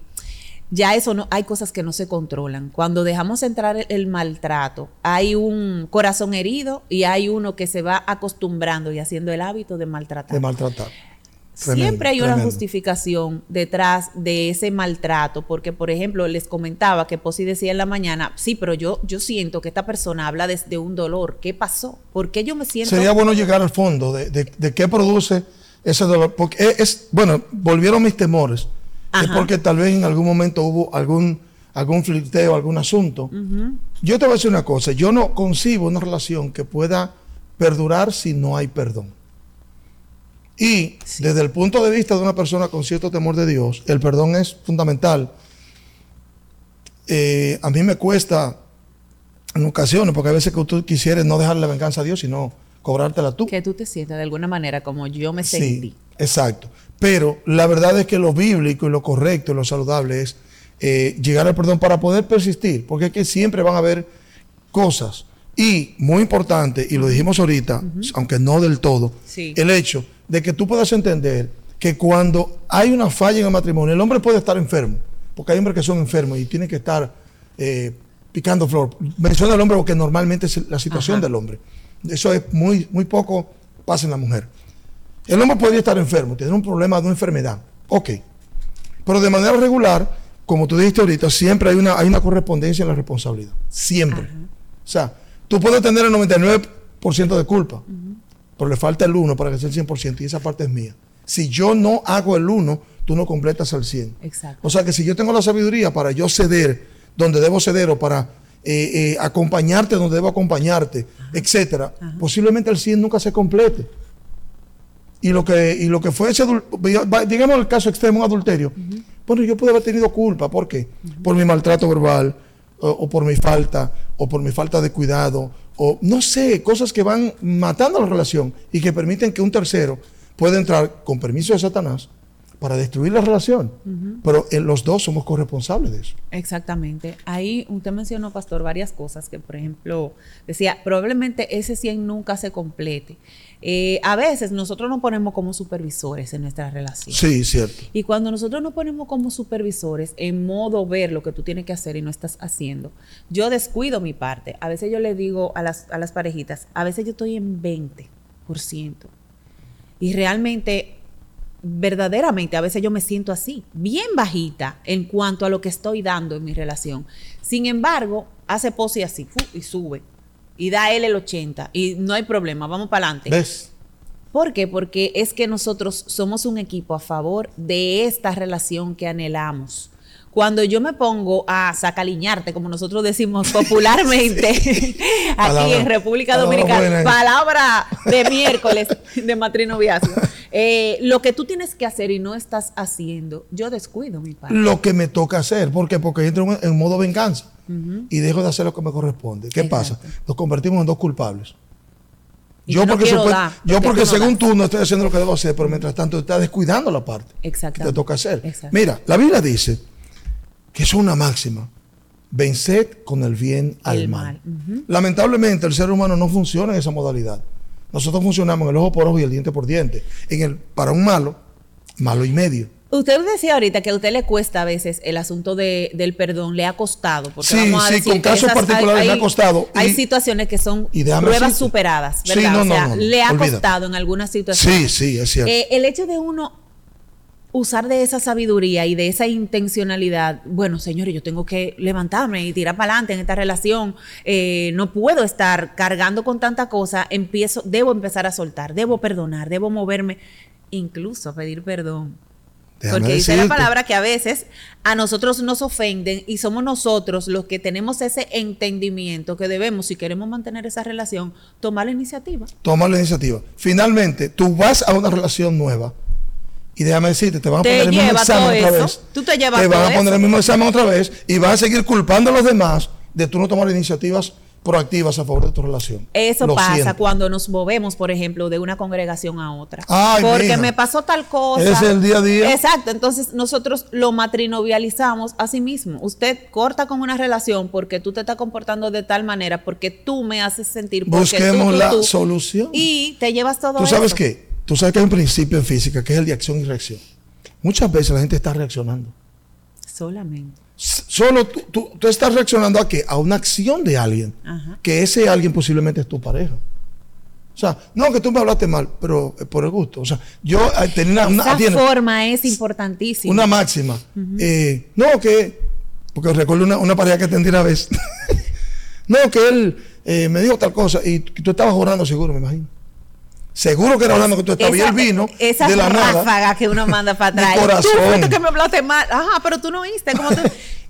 ya eso no, hay cosas que no se controlan. Cuando dejamos entrar el, el maltrato, hay un corazón herido y hay uno que se va acostumbrando y haciendo el hábito de maltratar.
De maltratar. Tremendo,
Siempre hay una justificación detrás de ese maltrato, porque por ejemplo les comentaba que Posi decía en la mañana, sí, pero yo, yo siento que esta persona habla desde un dolor. ¿Qué pasó? ¿Por qué yo me siento?
Sería bueno llegar al fondo de, de- de qué produce ese dolor. Porque es, es- bueno, volvieron mis temores. Es porque tal vez en algún momento hubo algún, algún flirteo, algún asunto. Yo te voy a decir una cosa, yo no concibo una relación que pueda perdurar si no hay perdón. Y desde el punto de vista de una persona con cierto temor de Dios, el perdón es fundamental. Eh, a mí me cuesta en ocasiones, porque a veces que tú quisieras no dejar la venganza a Dios, sino cobrártela tú.
que tú te sientas de alguna manera como yo me sentí.
Sí, exacto. Pero la verdad es que lo bíblico y lo correcto y lo saludable es eh, llegar al perdón para poder persistir, porque es que siempre van a haber cosas. Y muy importante, y lo dijimos ahorita, aunque no del todo,
Sí.
el hecho de que tú puedas entender que cuando hay una falla en el matrimonio, el hombre puede estar enfermo, porque hay hombres que son enfermos y tienen que estar eh, picando flor. Menciona al hombre porque normalmente es la situación
Ajá.
del hombre. Eso es muy, muy poco pasa en la mujer. El hombre podría estar enfermo, tener un problema de una enfermedad. Ok. Pero de manera regular, como tú dijiste ahorita, siempre hay una, hay una correspondencia en la responsabilidad. Siempre. O sea, tú puedes tener el 99% de culpa, pero le falta el 1 para que sea el 100% y esa parte es mía. Si yo no hago el 1, tú no completas al 100.
Exacto.
O sea que si yo tengo la sabiduría para yo ceder donde debo ceder o para eh, eh, acompañarte donde debo acompañarte, etcétera, posiblemente el 100 nunca se complete. Y lo que, y lo que fue ese, digamos el caso extremo, un adulterio. Bueno, yo pude haber tenido culpa. ¿Por qué? Por mi maltrato verbal, o, o por mi falta, o por mi falta de cuidado, o no sé, cosas que van matando la relación y que permiten que un tercero pueda entrar con permiso de Satanás para destruir la relación. Pero eh, los dos somos corresponsables de eso.
Exactamente. Ahí usted mencionó, Pastor, varias cosas que, por ejemplo, decía, probablemente ese 100 nunca se complete. Eh, a veces nosotros nos ponemos como supervisores en nuestra relación.
Sí, cierto.
Y cuando nosotros nos ponemos como supervisores en modo ver lo que tú tienes que hacer y no estás haciendo, yo descuido mi parte. A veces yo le digo a las, a las parejitas, a veces yo estoy en 20%. Y realmente, verdaderamente, a veces yo me siento así, bien bajita en cuanto a lo que estoy dando en mi relación. Sin embargo, hace pose así y sube. Y da él el 80. Y no hay problema, vamos para adelante.
¿Ves?
¿Por qué? Porque es que nosotros somos un equipo a favor de esta relación que anhelamos. Cuando yo me pongo a sacaliñarte, como nosotros decimos popularmente aquí
Palabra-
en República Dominicana,
buena.
palabra de miércoles de matrinoviazgo, eh, lo que tú tienes que hacer y no estás haciendo, yo descuido mi parte.
Lo que me toca hacer. ¿Por qué? Porque entro en, modo venganza y dejo de hacer lo que me corresponde. ¿Qué
Exacto.
pasa? Nos convertimos en dos culpables. Yo
que no
porque,
dar,
yo según
das.
tú no estoy haciendo lo que debo hacer, pero mientras tanto estás descuidando la parte que
Exacto.
te toca hacer. Mira, la Biblia dice que es una máxima. Venced con el bien al
El
mal.
mal,
Lamentablemente el ser humano no funciona en esa modalidad. Nosotros funcionamos en el ojo por ojo y el diente por diente. En el, para un malo, malo y medio.
Usted decía ahorita que a usted le cuesta a veces el asunto de, del perdón, le ha costado. Porque
Sí,
vamos a
sí,
decir
con casos
esas-
particulares me ha costado.
Hay
Y-
situaciones que son pruebas
decirte.
superadas,
Sí,
¿verdad?
no,
o sea,
no,
le ha costado en algunas situaciones.
Sí, sí, es cierto.
Eh, el hecho de uno usar de esa sabiduría y de esa intencionalidad, bueno, señores, yo tengo que levantarme y tirar para adelante en esta relación, eh, no puedo estar cargando con tanta cosa, empiezo, debo empezar a soltar, debo perdonar, debo moverme, incluso a pedir perdón.
Déjame
Porque dice la palabra que a veces a nosotros nos ofenden y somos nosotros los que tenemos ese entendimiento que debemos, si queremos mantener esa relación, tomar la iniciativa.
Toma la iniciativa. Finalmente, tú vas a una relación nueva y déjame decirte, te van a
Te
poner el mismo examen otra
eso.
vez.
Tú te llevas
Te van a poner
eso.
el mismo examen otra vez y vas a seguir culpando a los demás de tú no tomar iniciativas proactivas a favor de tu relación.
Eso
Lo
pasa
siento.
cuando nos movemos, por ejemplo, de una congregación a otra.
Ay,
Porque
mija.
me pasó tal cosa.
Ese es el día a día.
Exacto. Entonces nosotros lo matrinovializamos a sí mismo. Usted corta con una relación porque tú te estás comportando de tal manera, porque tú me haces sentir. tú,
Busquemos
tú,
la
tú,
solución.
Y te llevas todo
¿Tú sabes qué? Tú sabes que hay un principio en física que es el de acción y reacción. Muchas veces la gente está reaccionando.
Solamente.
Solo tú, tú- tú estás reaccionando a qué? A una acción de alguien.
Ajá.
Que ese alguien posiblemente es tu pareja. O sea, no que tú me hablaste mal, pero eh, por el gusto. O sea, yo eh, tenía una,
Esa
tiene
forma es importantísima.
una máxima. Eh, no, que. Porque recuerdo una, una pareja que atendí una vez. no, que él eh, me dijo tal cosa y tú estabas orando seguro, me imagino. Seguro que era orando que tú estabas. y él vino
esa
de la nada.
ráfaga que uno manda para
Mi
atrás.
corazón.
Tú fuiste que me hablaste mal. Ajá, pero tú no oíste. ¿cómo tú?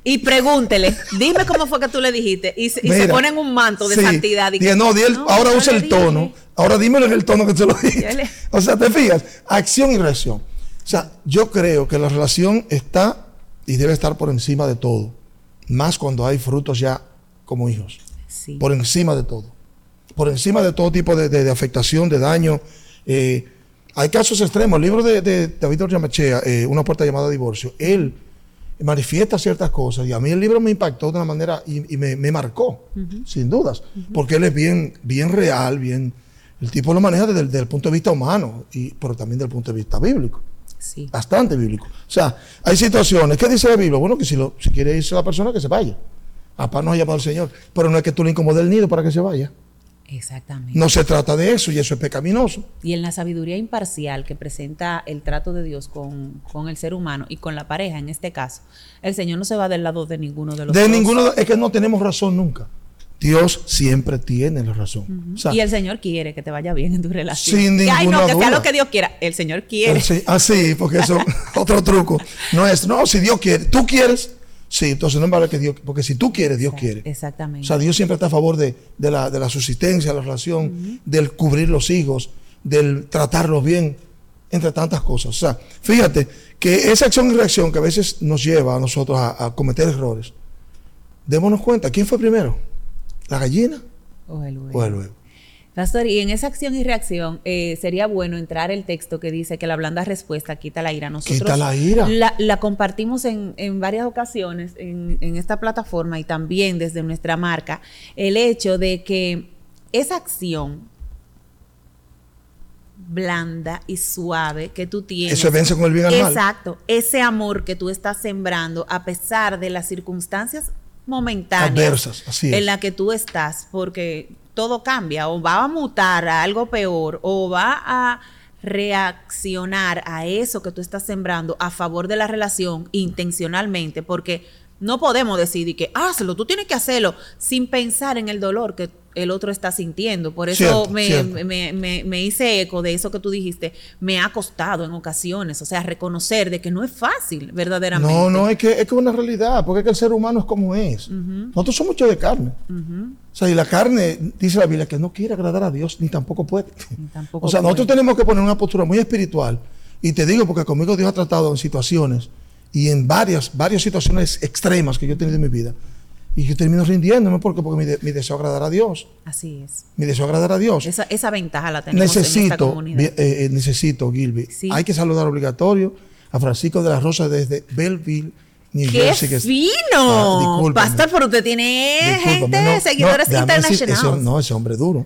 Y pregúntele, dime cómo fue que tú le dijiste. Y, se- y se
Mira,
ponen un manto de
sí,
santidad. Y
dije, no, el-
no,
ahora usa el tono. Ahora dímelo en el tono que te lo
le-
O sea, te fijas, acción y reacción. O sea, yo creo que la relación está y debe estar por encima de todo. Más cuando hay frutos ya como hijos.
Sí.
Por encima de todo. Por encima de todo tipo de, de- de afectación, de daño. Eh, hay casos extremos. El libro de, de David Orjamachea, eh, Una puerta llamada divorcio, él manifiesta ciertas cosas y a mí el libro me impactó de una manera y, y me, me marcó, sin dudas, porque él es bien, bien real, bien, el tipo lo maneja desde el, desde el punto de vista humano, y, pero también desde el punto de vista bíblico,
Sí.
bastante bíblico. O sea, hay situaciones, ¿qué dice la Biblia? Bueno, que si, lo, si quiere irse la persona, que se vaya. Papá nos ha llamado el Señor, pero no es que tú le incomodes el nido para que se vaya.
Exactamente.
No se trata de eso y eso es pecaminoso.
Y en la sabiduría imparcial que presenta el trato de Dios con, con el ser humano y con la pareja, en este caso, el Señor no se va del lado de ninguno de los
De
dos.
ninguno, es que no tenemos razón nunca. Dios siempre tiene la razón. O sea,
y el Señor quiere que te vaya bien en tu relación.
Sin
Que, Ay, no, que sea lo que Dios quiera. El Señor quiere.
se- ah, porque eso otro truco. No es, no, si Dios quiere, tú quieres, sí, entonces no vale que Dios, porque si tú quieres, Dios quiere.
Exactamente.
O sea, Dios siempre está a favor de, de la, de la subsistencia, la relación, del cubrir los hijos, del tratarlos bien, entre tantas cosas. O sea, fíjate que esa acción y reacción que a veces nos lleva a nosotros a, a cometer errores, démonos cuenta, ¿quién fue primero? ¿La gallina
O el huevo.
o el huevo?
Pastor, y en esa acción y reacción eh, sería bueno entrar el texto que dice que la blanda respuesta quita la ira. Nosotros
Quita la ira.
La, la compartimos en, en varias ocasiones en, en esta plataforma y también desde nuestra marca. El hecho de que esa acción blanda y suave que tú tienes.
Eso vence con el bien al mal.
Exacto. Ese amor que tú estás sembrando a pesar de las circunstancias momentáneas
Adversas, así es.
en la que tú estás, porque todo cambia, o va a mutar a algo peor, o va a reaccionar a eso que tú estás sembrando a favor de la relación intencionalmente, porque no podemos decidir que hazlo, tú tienes que hacerlo sin pensar en el dolor que el otro está sintiendo. Por eso
Cierto,
me,
cierto.
me- me- me hice eco de eso que tú dijiste. Me ha costado en ocasiones, o sea, reconocer de que no es fácil, verdaderamente.
No, no, es que es que una realidad, porque es que el ser humano es como es. Nosotros somos hechos de carne. O sea, y la carne, dice la Biblia, que no quiere agradar a Dios, ni tampoco puede.
Ni tampoco
o sea, nosotros tenemos que poner una postura muy espiritual. Y te digo, porque conmigo Dios ha tratado en situaciones, y en varias, varias situaciones extremas que yo he tenido en mi vida. Y yo termino rindiéndome porque, porque mi, de- mi deseo es agradar a Dios.
Así es.
Mi deseo es agradar a Dios.
Esa, esa ventaja la tenemos en esta
Necesito,
comunidad.
eh, eh, necesito, Gilby.
Sí.
Hay que saludar obligatorio a Francisco de la Rosa desde Belleville, New
¡Qué
Jersey. que es-
fino!
Ah,
pero usted tiene
Discúlpame,
gente,
no,
seguidores
no,
internacionales.
ese- no, ese hombre duro.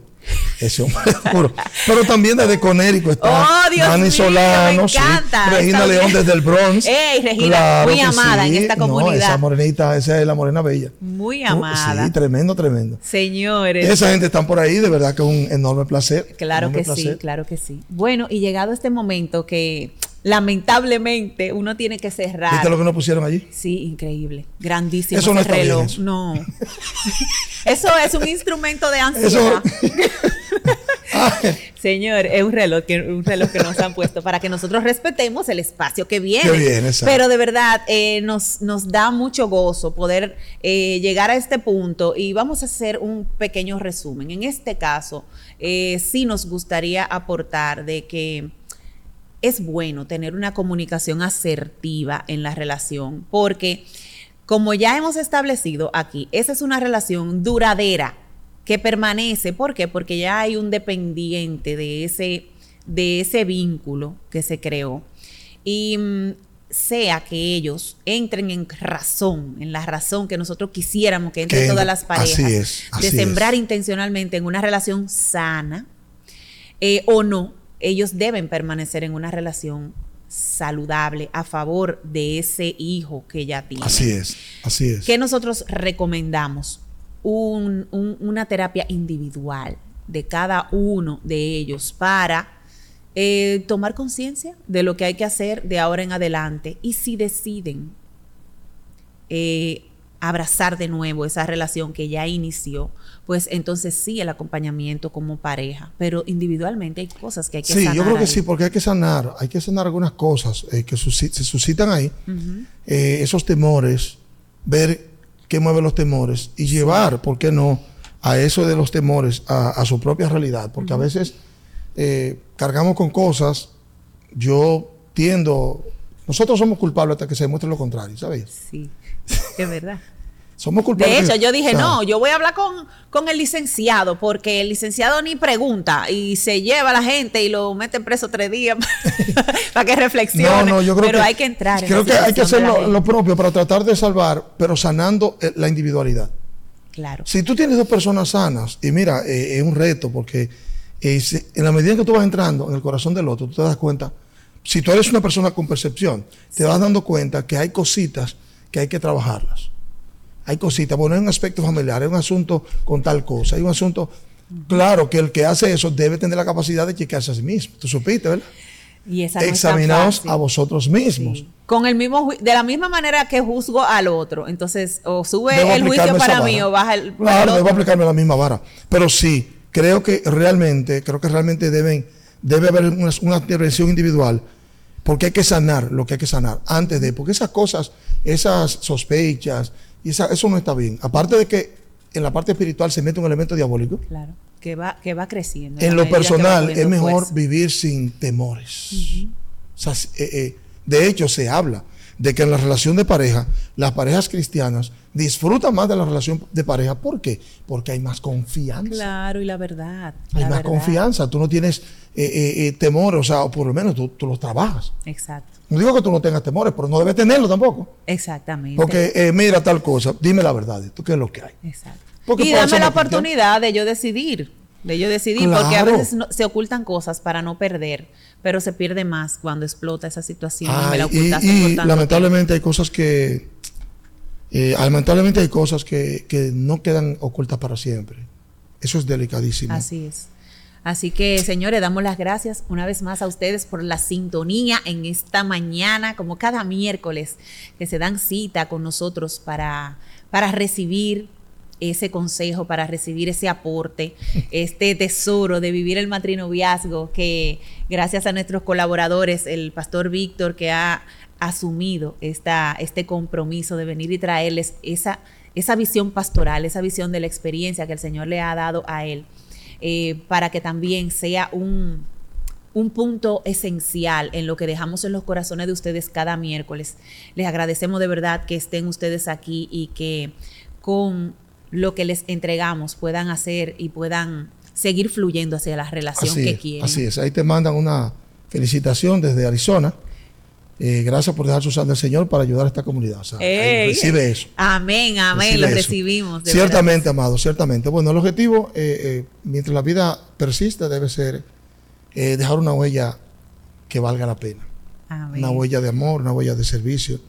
Ese hombre duro. Pero también desde Conérico está
Oh, Dios
Dani
mío,
Solano,
me
sí,
encanta.
Regina
Está
León desde el Bronx.
Ey, Regina, muy amada en esta
No,
comunidad.
esa morenita, esa es la morena bella.
Muy
Uh,
amada.
Sí, tremendo, tremendo.
Señores.
Esa gente están por ahí, de verdad que es un enorme placer.
Claro
enorme
que sí, claro que sí. Bueno, y llegado este momento que lamentablemente uno tiene que cerrar.
¿Viste lo que nos pusieron allí?
Sí, increíble. Grandísimo
Eso no bien,
reloj.
eso.
No. eso es un instrumento de ansiedad.
Ay,
Señor, es un reloj, que, un reloj que nos han puesto para que nosotros respetemos el espacio que viene.
Que viene, exacto.
Pero de verdad, eh, nos, nos da mucho gozo poder eh, llegar a este punto y vamos a hacer un pequeño resumen. En este caso, eh, sí nos gustaría aportar de que es bueno tener una comunicación asertiva en la relación, porque como ya hemos establecido aquí, esa es una relación duradera que permanece. ¿Por qué? Porque ya hay un dependiente de ese, de ese vínculo que se creó. Y mm, sea que ellos entren en razón, en la razón que nosotros quisiéramos que entren
Que
todas las parejas,
así es,
de sembrar
es.
intencionalmente en una relación sana, eh, o no, ellos deben permanecer en una relación saludable a favor de ese hijo que ya tienen.
así es, así es.
¿Qué nosotros recomendamos? Un- un- una terapia individual de cada uno de ellos para eh, tomar conciencia de lo que hay que hacer de ahora en adelante y si deciden eh, abrazar de nuevo esa relación que ya inició, pues entonces sí el acompañamiento como pareja, pero individualmente hay cosas que hay que
Sí,
sanar
yo creo que
ahí.
sí, porque hay que sanar, hay que sanar algunas cosas eh, que se suscitan ahí, eh, esos temores, ver qué mueve los temores y llevar, ¿por qué no?, a eso de los temores a, a su propia realidad, porque a veces eh, cargamos con cosas, yo tiendo, nosotros somos culpables hasta que se demuestre lo contrario, ¿sabes?
Sí, es verdad.
Somos culpables.
De hecho, yo dije,
o sea,
no, yo voy a hablar con, con el licenciado, porque el licenciado ni pregunta y se lleva a la gente y lo mete preso tres días para que reflexione.
No, no, yo creo
Pero
que,
hay que entrar en
Creo que hay que hacer lo, propio para tratar de salvar, pero sanando eh, la individualidad.
Claro.
Si tú tienes dos personas sanas, y mira, eh, es un reto porque eh, si- en la medida en que tú vas entrando en el corazón del otro, tú te das cuenta, si tú eres una persona con percepción, te vas dando cuenta que hay cositas que hay que trabajarlas. Hay cositas, bueno, es un aspecto familiar, es un asunto con tal cosa, hay un asunto, claro que el que hace eso debe tener la capacidad de chequearse a sí mismo. Tú supiste, ¿verdad?
Y esa no
Examinaos a vosotros mismos.
Sí. Con el mismo de la misma manera que juzgo al otro. Entonces, o sube
Debo
el juicio para mí
vara.
o baja el. para el
Claro, debo
otro.
aplicarme la misma vara. Pero sí, creo que realmente, creo que realmente deben, debe haber una, una intervención individual, porque hay que sanar lo que hay que sanar antes de, porque esas cosas, esas sospechas, y esa- eso no está bien. Aparte de que en la parte espiritual se mete un elemento diabólico,
Claro, que va, que va creciendo.
en lo personal es mejor vivir sin temores. O sea, si- eh, eh, de hecho, se habla de que en la relación de pareja, las parejas cristianas disfrutan más de la relación de pareja. ¿Por qué? Porque hay más confianza.
Claro, y la verdad.
Hay
la
más
verdad.
confianza. Tú no tienes eh, eh, eh, temores, o sea, o por lo menos tú, tú los trabajas.
Exacto.
No digo que tú no tengas temores, pero no debes tenerlo tampoco.
Exactamente.
Porque, eh, mira tal cosa, dime la verdad, ¿tú qué es lo que hay?
Exacto.
Porque
y dame la oportunidad de yo decidir, de yo decidir, porque a veces no- se ocultan cosas para no perder, pero se pierde más cuando explota esa situación me
Ay,
la
y,
ocultaste
lamentablemente hay cosas que eh, lamentablemente hay cosas que, que no quedan ocultas para siempre. Eso es delicadísimo.
Así es. Así que, señores, damos las gracias una vez más a ustedes por la sintonía en esta mañana, como cada miércoles, que se dan cita con nosotros para, para recibir ese consejo, para recibir ese aporte, este tesoro de vivir el matrinoviazgo que gracias a nuestros colaboradores, el pastor Víctor que ha asumido esta, este compromiso de venir y traerles esa, esa visión pastoral, esa visión de la experiencia que el Señor le ha dado a él, eh, para que también sea un, un punto esencial en lo que dejamos en los corazones de ustedes cada miércoles. Les agradecemos de verdad que estén ustedes aquí y que con lo que les entregamos puedan hacer y puedan seguir fluyendo hacia la relación
Así
que
es,
quieren.
Así es, ahí te mandan una felicitación desde Arizona. Eh, gracias por dejar su usar del Señor para ayudar a esta comunidad. O sea, ahí
Ey.
recibe eso.
Amén, amén,
Recibe
lo
eso.
recibimos. de
Ciertamente, amado, ciertamente. Bueno, el objetivo, eh, eh, mientras la vida persiste, debe ser eh, dejar una huella que valga la pena.
Amén.
Una huella de amor, una huella de servicio.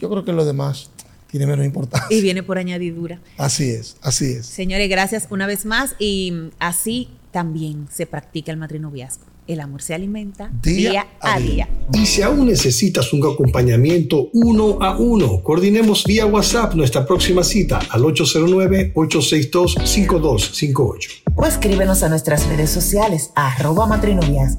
Yo creo que lo demás tiene menos importancia.
Y viene por añadidura.
Así es, así es.
Señores, gracias una vez más y así también se practica el matrinoviazgo. El amor se alimenta
Día
día,
a día.
día.
Y si aún necesitas un acompañamiento uno a uno, coordinemos vía WhatsApp nuestra próxima cita al 809-862-5258.
o escríbenos a nuestras redes sociales arroba matrinovias.